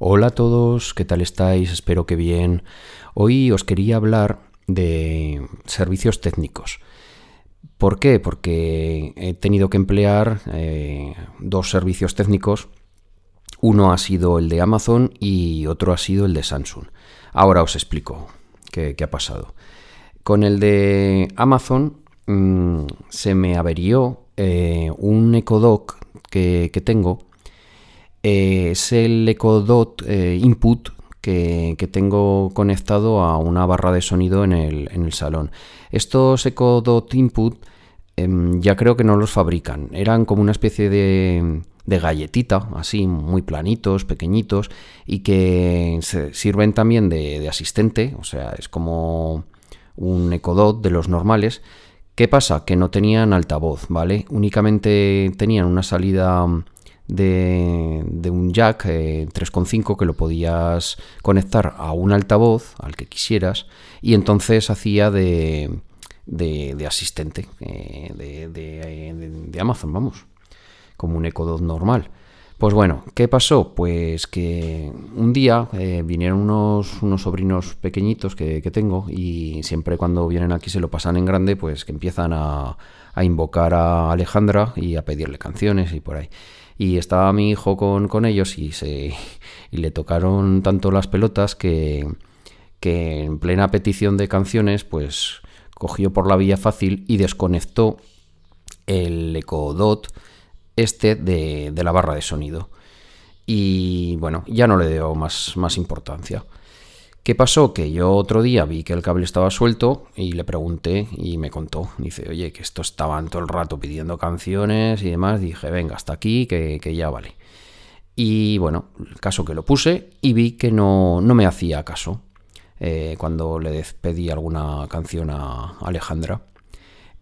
Hola a todos, ¿qué tal estáis? Espero que bien. Hoy os quería hablar de servicios técnicos. ¿Por qué? Porque he tenido que emplear eh, dos servicios técnicos. Uno ha sido el de Amazon y otro ha sido el de Samsung. Ahora os explico qué, ha pasado. Con el de Amazon mm, se me averió eh, un EcoDoc que, que tengo eh, es el Echo Dot eh, Input que, tengo conectado a una barra de sonido en el, salón. Estos Echo Dot Input em, ya creo que no los fabrican. Eran como una especie de, galletita, así muy planitos, pequeñitos, y que sirven también de, de, asistente, o sea, es como un Echo Dot de los normales. ¿Qué pasa? Que no tenían altavoz, ¿vale? Únicamente tenían una salida de, un jack 3.5 eh, que lo podías conectar a un altavoz, al que quisieras, y entonces hacía de, de, asistente eh, de, Amazon, vamos, como un Echo Dot normal. Pues bueno, ¿qué pasó? Pues que un día eh, vinieron unos, unos, sobrinos pequeñitos que, que, tengo y siempre cuando vienen aquí se lo pasan en grande, pues que empiezan a, a invocar a Alejandra y a pedirle canciones y por ahí. Y estaba mi hijo con, ellos y, se, y le tocaron tanto las pelotas que, que en plena petición de canciones, pues cogió por la vía fácil y desconectó el Echo este de, de, la barra de sonido. Y bueno, ya no le dio más, más importancia. ¿Qué pasó? Que yo otro día vi que el cable estaba suelto y le pregunté y me contó. Dice, oye, que esto estaban todo el rato pidiendo canciones y demás. Dije, venga, hasta aquí, que, ya vale. Y bueno, el caso que lo puse y vi que no, me hacía caso eh, cuando le pedí alguna canción a Alejandra.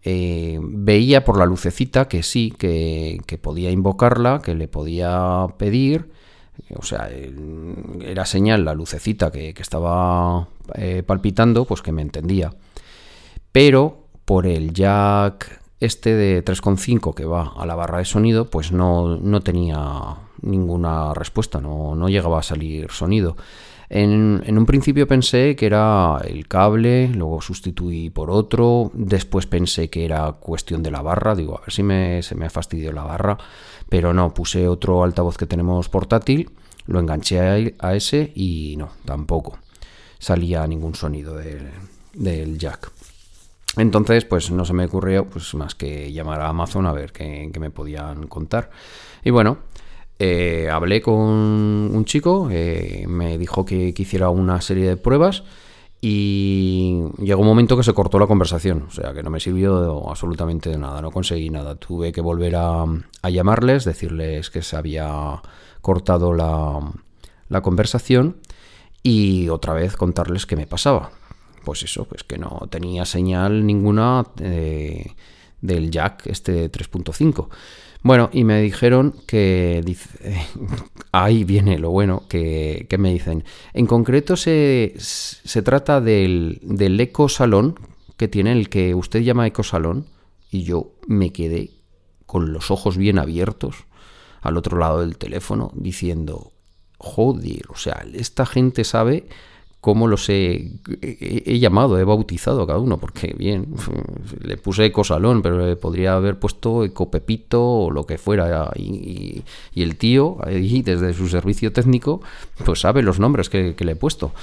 Eh, veía por la lucecita que sí, que, que podía invocarla, que le podía pedir o sea, era señal la lucecita que, estaba eh, palpitando, pues que me entendía. Pero por el jack este de 3.5 que va a la barra de sonido, pues no, tenía ninguna respuesta, no, no, llegaba a salir sonido. En, un principio pensé que era el cable, luego sustituí por otro, después pensé que era cuestión de la barra, digo, a ver si me, se me ha fastidiado la barra, pero no, puse otro altavoz que tenemos portátil, lo enganché a, ese y no, tampoco salía ningún sonido del, jack. Entonces, pues no se me ocurrió pues, más que llamar a Amazon a ver qué, me podían contar. Y bueno, eh, hablé con un chico, eh, me dijo que, hiciera una serie de pruebas y llegó un momento que se cortó la conversación, o sea que no me sirvió absolutamente de nada, no conseguí nada. Tuve que volver a, llamarles, decirles que se había cortado la, conversación y otra vez contarles qué me pasaba. Pues eso, pues que no tenía señal ninguna eh, del jack este 3.5. Bueno, y me dijeron que, ahí viene lo bueno, que, me dicen, en concreto se, se trata del, del eco salón que tiene el que usted llama eco salón, y yo me quedé con los ojos bien abiertos al otro lado del teléfono diciendo, joder, o sea, esta gente sabe cómo los he, llamado, he bautizado a cada uno, porque bien, le puse Ecosalón, pero podría haber puesto Ecopepito o lo que fuera, y, el tío, ahí desde su servicio técnico, pues sabe los nombres que, le he puesto.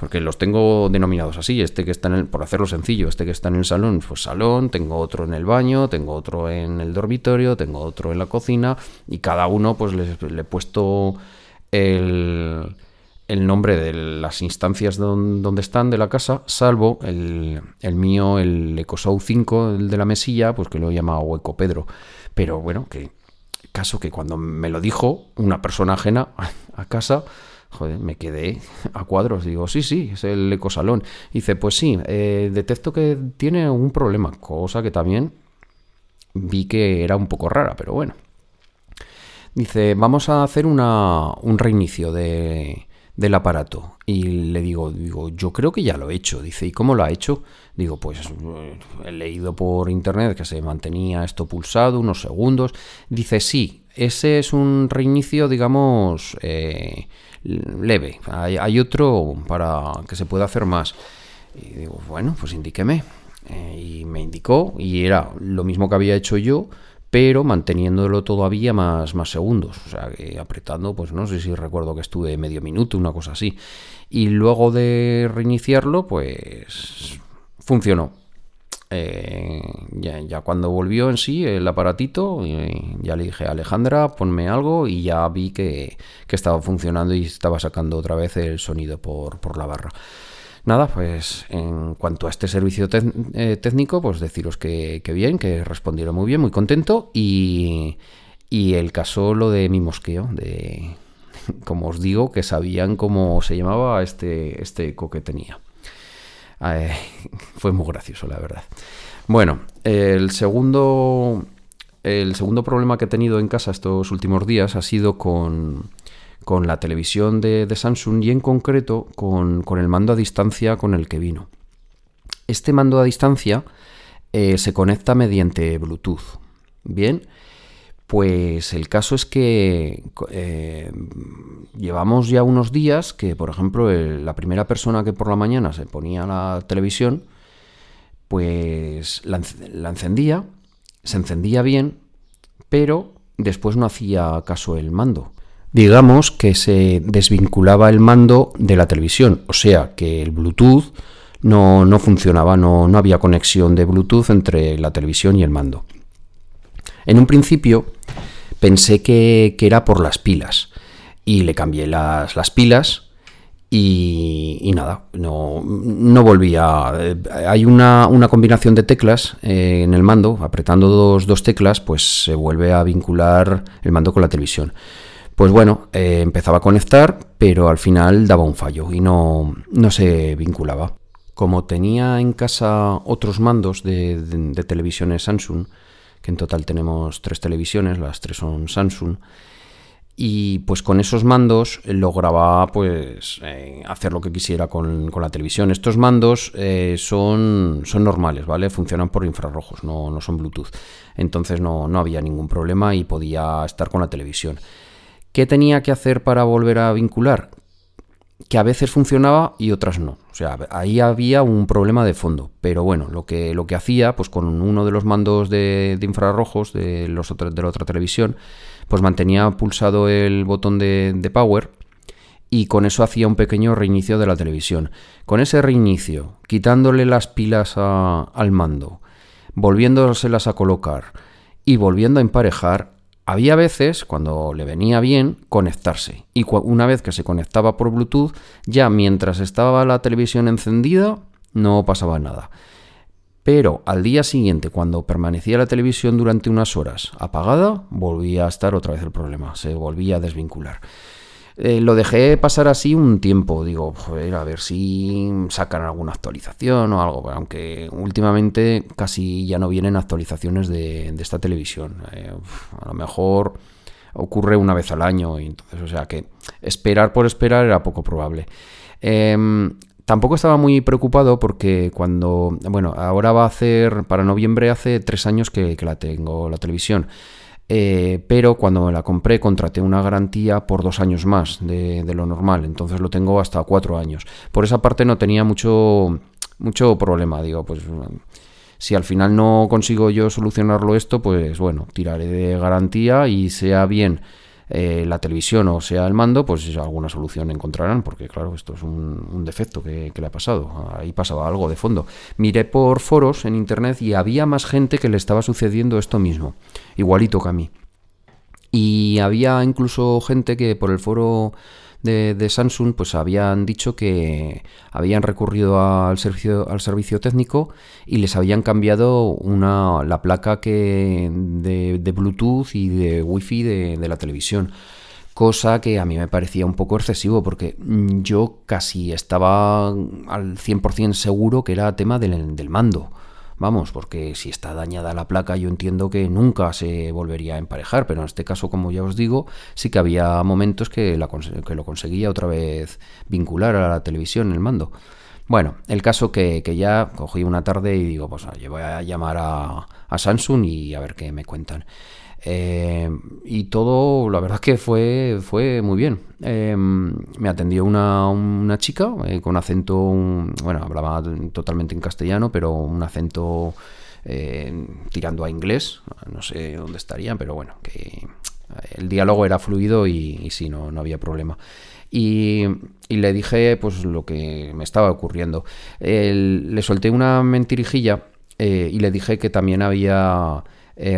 Porque los tengo denominados así, este que está en el, por hacerlo sencillo, este que está en el salón, pues salón, tengo otro en el baño, tengo otro en el dormitorio, tengo otro en la cocina, y cada uno pues le he puesto el, el nombre de las instancias donde están de la casa, salvo el, mío, el Ecoshow 5, el de la mesilla, pues que lo he llamado Eco Pedro. Pero bueno, que caso que cuando me lo dijo una persona ajena a casa, joder, me quedé a cuadros. Digo, sí, sí, es el ecosalón. Dice, pues sí, eh, detecto que tiene un problema, cosa que también vi que era un poco rara, pero bueno. Dice, vamos a hacer una, un reinicio de, del aparato. Y le digo, digo, yo creo que ya lo he hecho. Dice, ¿y cómo lo ha hecho? Digo, pues he leído por internet que se mantenía esto pulsado unos segundos. Dice, sí, ese es un reinicio, digamos, eh, leve. Hay, otro para que se pueda hacer más. Y digo, bueno, pues indíqueme. Eh, y me indicó, y era lo mismo que había hecho yo, pero manteniéndolo todavía más, más segundos. O sea, que apretando, pues no sé si recuerdo que estuve medio minuto, una cosa así. Y luego de reiniciarlo, pues funcionó. Eh, ya, cuando volvió en sí el aparatito, eh, ya le dije a Alejandra, ponme algo y ya vi que, estaba funcionando y estaba sacando otra vez el sonido por, la barra. Nada, pues en cuanto a este servicio eh, técnico, pues deciros que, bien, que respondieron muy bien, muy contento y, y el caso lo de mi mosqueo, de como os digo, que sabían cómo se llamaba este, este eco que tenía. fue muy gracioso, la verdad. Bueno, el segundo, el segundo problema que he tenido en casa estos últimos días ha sido con, la televisión de, Samsung y en concreto con, el mando a distancia con el que vino. Este mando a distancia eh, se conecta mediante Bluetooth. Bien, pues el caso es que eh, llevamos ya unos días que, por ejemplo, la primera persona que por la mañana se ponía la televisión, pues la, encendía, se encendía bien, pero después no hacía caso el mando. Digamos que se desvinculaba el mando de la televisión, o sea que el Bluetooth no, funcionaba, no, no había conexión de Bluetooth entre la televisión y el mando. En un principio pensé que, era por las pilas y le cambié las, pilas y, nada, no, no volvía. Eh, hay una, combinación de teclas eh, en el mando, apretando dos, dos, teclas, pues se vuelve a vincular el mando con la televisión. Pues bueno, eh, empezaba a conectar, pero al final daba un fallo y no, no se vinculaba. Como tenía en casa otros mandos de, de televisiones Samsung, que en total tenemos tres televisiones, las tres son Samsung. Y pues con esos mandos lograba pues eh, hacer lo que quisiera con, la televisión. Estos mandos eh, son, son normales, ¿vale? Funcionan por infrarrojos, no, no son Bluetooth. Entonces no, no había ningún problema y podía estar con la televisión. ¿Qué tenía que hacer para volver a vincular? que a veces funcionaba y otras no. O sea, ahí había un problema de fondo. Pero bueno, lo que, lo que hacía, pues con uno de los mandos de, infrarrojos de, los de la otra televisión, pues mantenía pulsado el botón de, power y con eso hacía un pequeño reinicio de la televisión. Con ese reinicio, quitándole las pilas al mando, volviéndoselas a colocar y volviendo a emparejar, había veces, cuando le venía bien, conectarse. Y una vez que se conectaba por Bluetooth, ya mientras estaba la televisión encendida, no pasaba nada. Pero al día siguiente, cuando permanecía la televisión durante unas horas apagada, volvía a estar otra vez el problema, se volvía a desvincular. Eh, lo dejé pasar así un tiempo, digo, a ver si sacan alguna actualización o algo, aunque últimamente casi ya no vienen actualizaciones de, esta televisión. Eh, a lo mejor ocurre una vez al año, entonces, o sea que esperar por esperar era poco probable. Em, tampoco estaba muy preocupado porque cuando, bueno, ahora va a hacer, para noviembre hace tres años que la tengo, la televisión. Eh, pero cuando me la compré contraté una garantía por dos años más de, lo normal, entonces lo tengo hasta cuatro años. Por esa parte no tenía mucho, mucho problema, digo, pues si al final no consigo yo solucionarlo esto, pues bueno, tiraré de garantía y sea bien eh, la televisión o sea el mando, pues alguna solución encontrarán, porque claro, esto es un, defecto que, le ha pasado, ahí pasaba algo de fondo. Miré por foros en internet y había más gente que le estaba sucediendo esto mismo, igualito que a mí. Y había incluso gente que por el foro de, Samsung, pues habían dicho que habían recurrido al servicio, al servicio técnico y les habían cambiado una, la placa que, de, Bluetooth y de Wi-Fi de, la televisión cosa que a mí me parecía un poco excesivo porque yo casi estaba al 100% seguro que era tema del, del mando. Vamos, porque si está dañada la placa yo entiendo que nunca se volvería a emparejar, pero en este caso, como ya os digo, sí que había momentos que, lo conseguía otra vez vincular a la televisión el mando. Bueno, el caso que, ya cogí una tarde y digo, pues oye, voy a llamar a, Samsung y a ver qué me cuentan. Eh, y todo, la verdad que fue, fue muy bien. Em, me atendió una, chica eh, con acento, bueno, hablaba totalmente en castellano, pero un acento eh, tirando a inglés. No sé dónde estarían, pero bueno, que el diálogo era fluido y, sí, no, no había problema. Y, le dije pues lo que me estaba ocurriendo. le solté una mentirijilla y le dije que también había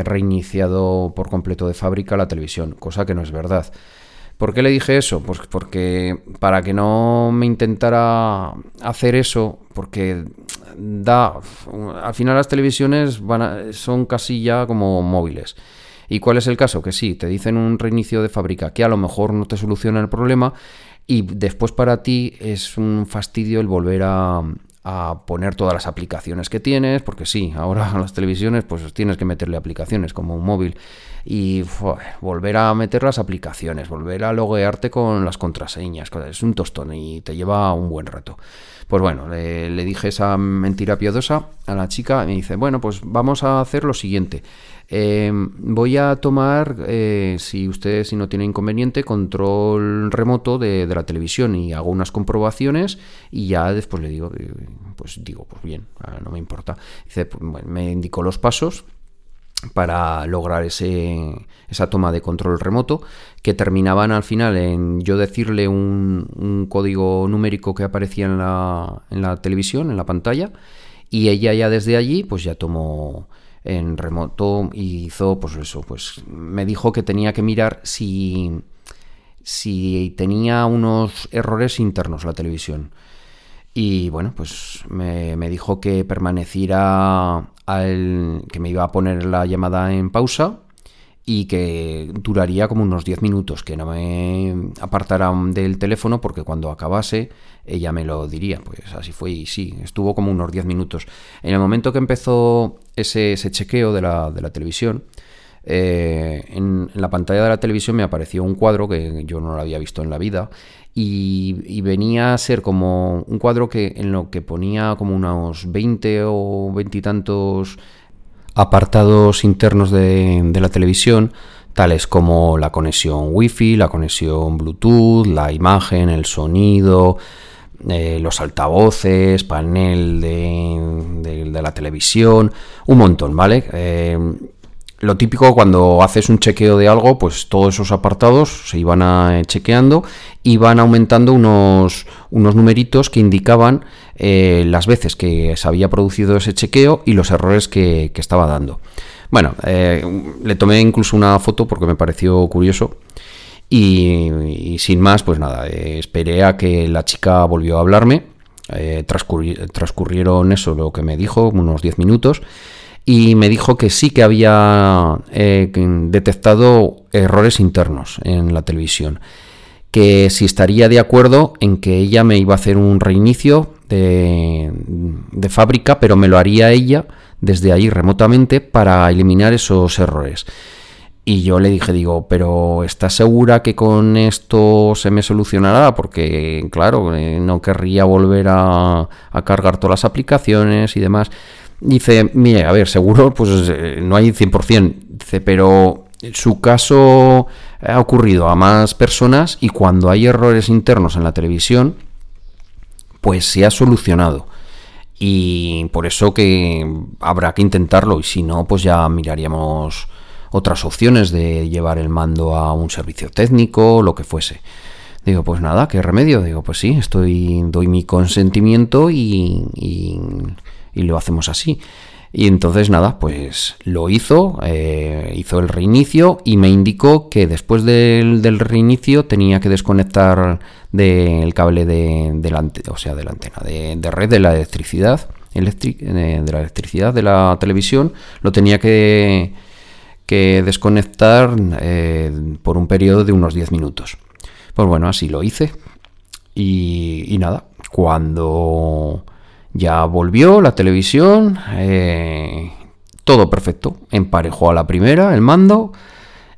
reiniciado por completo de fábrica la televisión, cosa que no es verdad. ¿Por qué le dije eso? Pues porque para que no me intentara hacer eso, porque da. Al final las televisiones van son casi ya como móviles. ¿Y cuál es el caso? Que sí, te dicen un reinicio de fábrica que a lo mejor no te soluciona el problema y después para ti es un fastidio el volver a, a poner todas las aplicaciones que tienes, porque sí, ahora las televisiones pues tienes que meterle aplicaciones como un móvil y volver a meter las aplicaciones, volver a loguearte con las contraseñas, es un tostón y te lleva un buen rato. Pues bueno, le, dije esa mentira piadosa a la chica y me dice, bueno, pues vamos a hacer lo siguiente. Em, voy a tomar, eh, si usted si no tiene inconveniente, control remoto de, la televisión y hago unas comprobaciones y ya después le digo, eh, pues digo, pues bien, no me importa. Dice, pues, me indicó los pasos para lograr ese, esa toma de control remoto, que terminaban al final en yo decirle un, código numérico que aparecía en la, en la, televisión, en la pantalla, y ella ya desde allí pues ya tomó en remoto y hizo pues eso, pues me dijo que tenía que mirar si, si tenía unos errores internos la televisión. Y bueno, pues me, me dijo que permaneciera que me iba a poner la llamada en pausa y que duraría como unos 10 minutos, que no me apartara del teléfono porque cuando acabase ella me lo diría. Pues así fue y sí, estuvo como unos 10 minutos. En el momento que empezó ese, chequeo de la, de la televisión, eh, en, la pantalla de la televisión me apareció un cuadro que yo no lo había visto en la vida y, venía a ser como un cuadro que en lo que ponía como unos 20 o veintitantos apartados internos de, la televisión, tales como la conexión Wi-Fi, la conexión Bluetooth, la imagen, el sonido, eh, los altavoces, panel de, la televisión, un montón, ¿vale? Eh, lo típico cuando haces un chequeo de algo, pues todos esos apartados se iban a, eh, chequeando y van aumentando unos, unos numeritos que indicaban eh, las veces que se había producido ese chequeo y los errores que, estaba dando. Bueno, eh, le tomé incluso una foto porque me pareció curioso. Y, sin más, pues nada, esperé a que la chica volvió a hablarme. transcurrieron eso, lo que me dijo, unos 10 minutos y me dijo que sí que había eh, detectado errores internos en la televisión, que si estaría de acuerdo en que ella me iba a hacer un reinicio de, fábrica, pero me lo haría ella desde ahí remotamente para eliminar esos errores. Y yo le dije, digo, pero ¿estás segura que con esto se me solucionará? Porque, claro, eh, no querría volver a, a cargar todas las aplicaciones y demás. Dice, mire, a ver, seguro, pues eh, no hay 100%. Dice, pero su caso ha ocurrido a más personas y cuando hay errores internos en la televisión, pues se ha solucionado. Y por eso que habrá que intentarlo y si no, pues ya miraríamos otras opciones de llevar el mando a un servicio técnico, lo que fuese. Digo, pues nada, ¿qué remedio? Digo, pues sí, estoy, doy mi consentimiento y y lo hacemos así. Y entonces nada, pues lo hizo, eh, hizo el reinicio y me indicó que después del, reinicio tenía que desconectar del cable de, o sea, de la antena, de, red de la electricidad, eh, de la electricidad de la televisión, lo tenía que, que desconectar eh, por un periodo de unos 10 minutos. Pues bueno, así lo hice. Y, y nada, cuando ya volvió la televisión, eh, todo perfecto. Emparejó a la primera el mando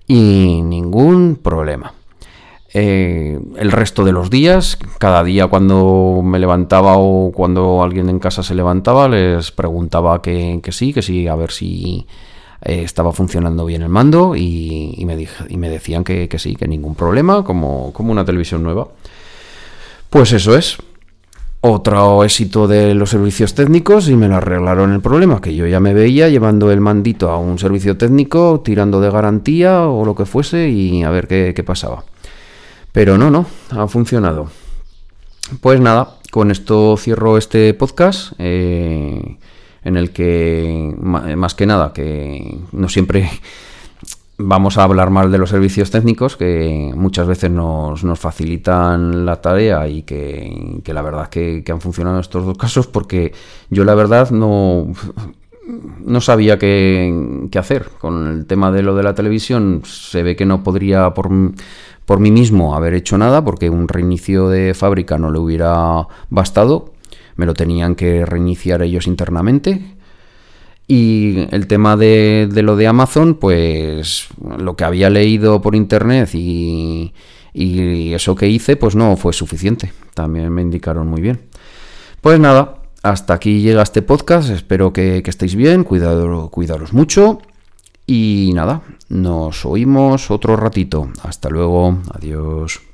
y ningún problema. Eh, el resto de los días, cada día cuando me levantaba o cuando alguien en casa se levantaba, les preguntaba que, sí, que sí, a ver si eh, estaba funcionando bien el mando y, me, y me, decían que, sí, que ningún problema, como, como una televisión nueva. Pues eso es. Otro éxito de los servicios técnicos y me lo arreglaron el problema, que yo ya me veía llevando el mandito a un servicio técnico, tirando de garantía o lo que fuese y a ver qué, pasaba. Pero no, no, ha funcionado. Pues nada, con esto cierro este podcast. Eh, en el que, más que nada, que no siempre vamos a hablar mal de los servicios técnicos, que muchas veces nos, facilitan la tarea y que, la verdad que, que, han funcionado estos dos casos, porque yo la verdad no, no sabía qué, hacer. Con el tema de lo de la televisión, se ve que no podría por, por mí mismo haber hecho nada, porque un reinicio de fábrica no le hubiera bastado me lo tenían que reiniciar ellos internamente. Y el tema de, lo de Amazon, pues lo que había leído por internet y, eso que hice, pues no fue suficiente. También me indicaron muy bien. Pues nada, hasta aquí llega este podcast. Espero que, estéis bien, cuidado, cuidaros mucho. Y nada, nos oímos otro ratito. Hasta luego, adiós.